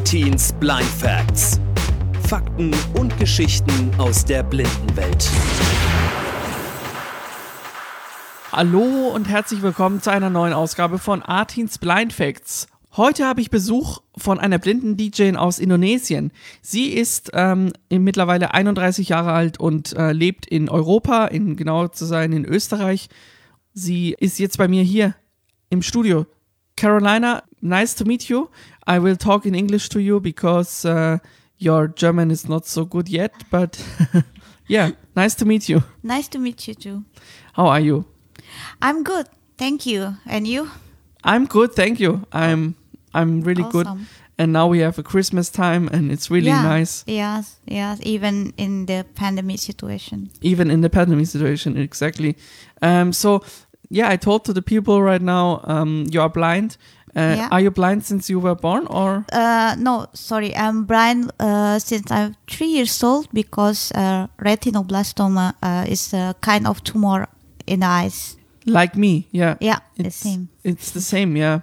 Artins Blind Facts. Fakten und Geschichten aus der Blindenwelt. Hallo und herzlich willkommen zu einer neuen Ausgabe von Artins Blind Facts. Heute habe ich Besuch von einer blinden DJ aus Indonesien. Sie ist ähm, mittlerweile 31 Jahre alt und äh, lebt in Europa, in genau zu sein in Österreich. Sie ist jetzt bei mir hier im Studio. Carolina, nice to meet you. I will talk in English to you because uh, your German is not so good yet, but yeah, nice to meet you. Nice to meet you too. How are you? I'm good. Thank you. And you? I'm good, thank you. I'm I'm really good. And now we have a Christmas time and it's really yeah. nice. Yes, yes. Even in the pandemic situation. Even in the pandemic situation, exactly. Um so yeah, I told to the people right now, um, you are blind. Uh, Yeah. Are you blind since you were born or? Uh, no, sorry. I'm blind uh, since I'm three years old because uh, retinoblastoma uh, is a kind of tumor in the eyes. Like me, yeah. Yeah, the It's, same. It's the same, yeah.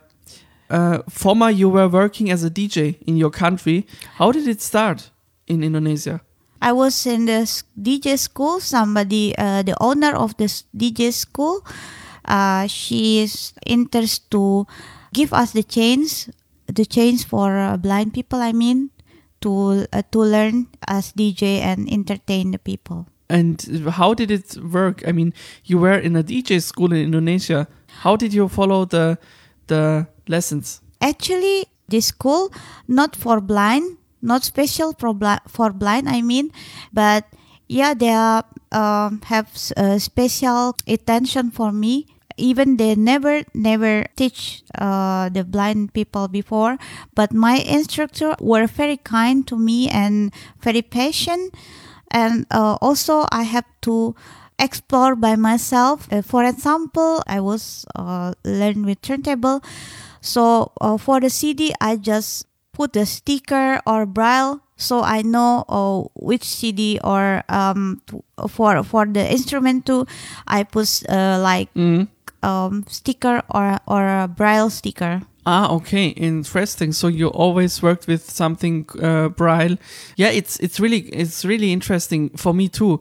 Uh, former, you were working as a DJ in your country. How did it start in Indonesia? I was in the DJ school. Somebody, uh, the owner of the DJ school, uh, she is interested to give us the chance, the chance for uh, blind people. I mean, to uh, to learn as DJ and entertain the people. And how did it work? I mean, you were in a DJ school in Indonesia. How did you follow the the lessons? Actually, this school not for blind, not special for blind. For blind, I mean, but yeah, they are, um, have s- uh, special attention for me. Even they never never teach uh, the blind people before, but my instructor were very kind to me and very patient. And uh, also, I have to explore by myself. Uh, for example, I was uh, learn with turntable. So uh, for the CD, I just put the sticker or braille, so I know uh, which CD or um for for the instrument too. I put uh, like Mm. Um sticker or or a braille sticker. Ah, okay, interesting. So you always worked with something uh, braille. Yeah, it's it's really it's really interesting for me too.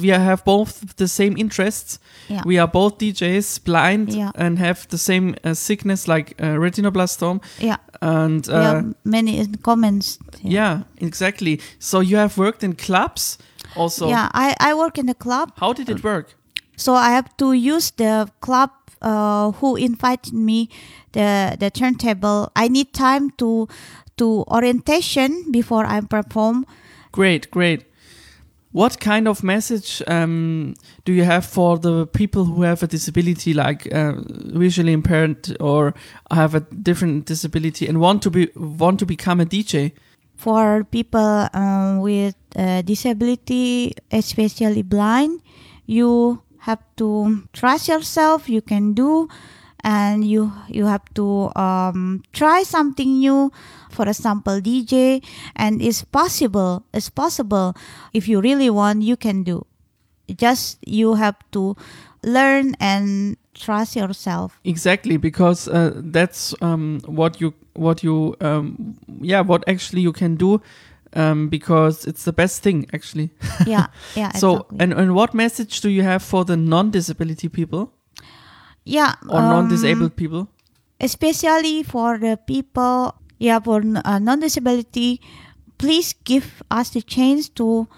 We have both the same interests. Yeah. We are both DJs, blind, Yeah. and have the same uh, sickness like uh, retinoblastoma. Yeah, And uh, many in comments. yeah, exactly. So you have worked in clubs also. yeah. I I work in a club. How did it work? So I have to use the club uh, who invited me the the turntable. I need time to to orientation before I perform. Great, great. What kind of message um, do you have for the people who have a disability, like uh, visually impaired or have a different disability, and want to be want to become a DJ? For people um, with uh, disability, especially blind, you have to trust yourself. You can do, and you you have to um, try something new. For example, DJ, and it's possible. It's possible if you really want. You can do. Just you have to learn and trust yourself. Exactly, because uh, that's um, what you what you um, yeah what actually you can do. Um, because it's the best thing actually. Yeah, yeah. so, exactly. and, and what message do you have for the non-disability people yeah, or um, non-disabled people? especially for the people yeah for uh, non-disability please give us the chance to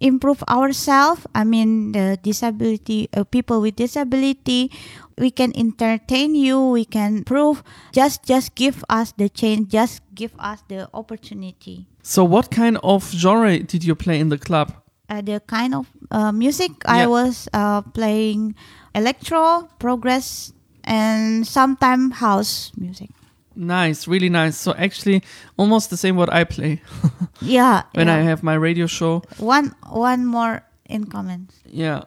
improve ourselves i mean the disability uh, people with disability we can entertain you we can prove just just give us the chance just give us the opportunity So, what kind of genre did you play in the club? uh, the kind of uh, music I was uh, playing electro, progress, and sometime house music. Nice, really nice. So actually, almost the same what I play Yeah. when I have my radio show. one one more in comments. Yeah.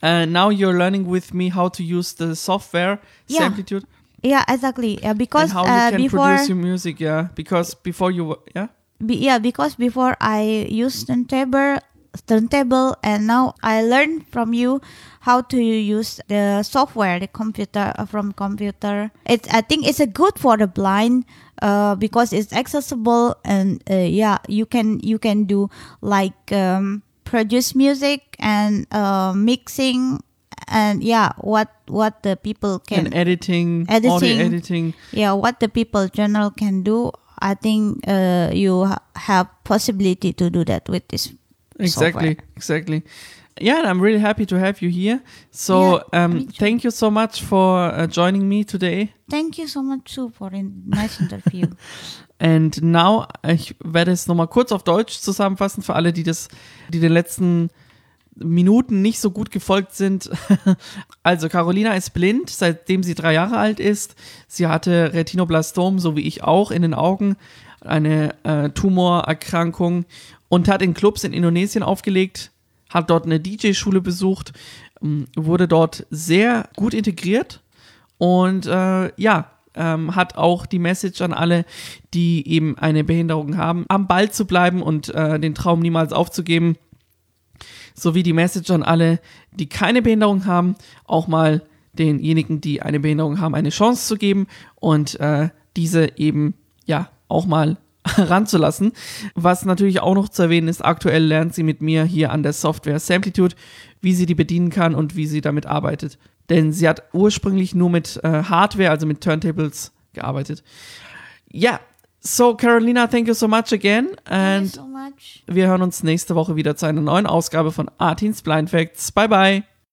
and now you're learning with me how to use the software Yeah. Samplitude Yeah, exactly. Yeah, because and how uh, you can before produce your music. Yeah, because before you, yeah, be, yeah because before I used turntable, turntable and now I learned from you how to use the software the computer uh, from computer it's I think it's a good for the blind uh, because it's accessible and uh, yeah you can you can do like um, produce music and uh, mixing and yeah what what the people can and editing, audio Editing. editing. yeah what the people general can do i think uh, you ha- have possibility to do that with this Exactly, software. exactly. Yeah, and I'm really happy to have you here. So, Yeah, um, too. thank you so much for uh, joining me today. thank you so much Sue, for a nice interview And now, ich werde es nochmal kurz auf Deutsch zusammenfassen für alle, die das, die den letzten Minuten nicht so gut gefolgt sind. Also Carolina ist blind, seitdem sie drei Jahre alt ist. Sie hatte Retinoblastom, so wie ich auch, in den Augen, eine äh, Tumorerkrankung und hat in Clubs in Indonesien aufgelegt, hat dort eine DJ-Schule besucht, ähm, wurde dort sehr gut integriert und äh, ja, ähm, hat auch die Message an alle, die eben eine Behinderung haben, am Ball zu bleiben und äh, den Traum niemals aufzugeben. Sowie die Message an alle, die keine Behinderung haben, auch mal denjenigen, die eine Behinderung haben, eine Chance zu geben und äh, diese eben ja auch mal ranzulassen. Was natürlich auch noch zu erwähnen ist, aktuell lernt sie mit mir hier an der Software Samplitude, wie sie die bedienen kann und wie sie damit arbeitet. Denn sie hat ursprünglich nur mit äh, Hardware, also mit Turntables gearbeitet. Ja, so Carolina, thank you so much again. thank you And so much wir hören uns nächste Woche wieder zu einer neuen Ausgabe von Artins Blind Facts. Bye bye.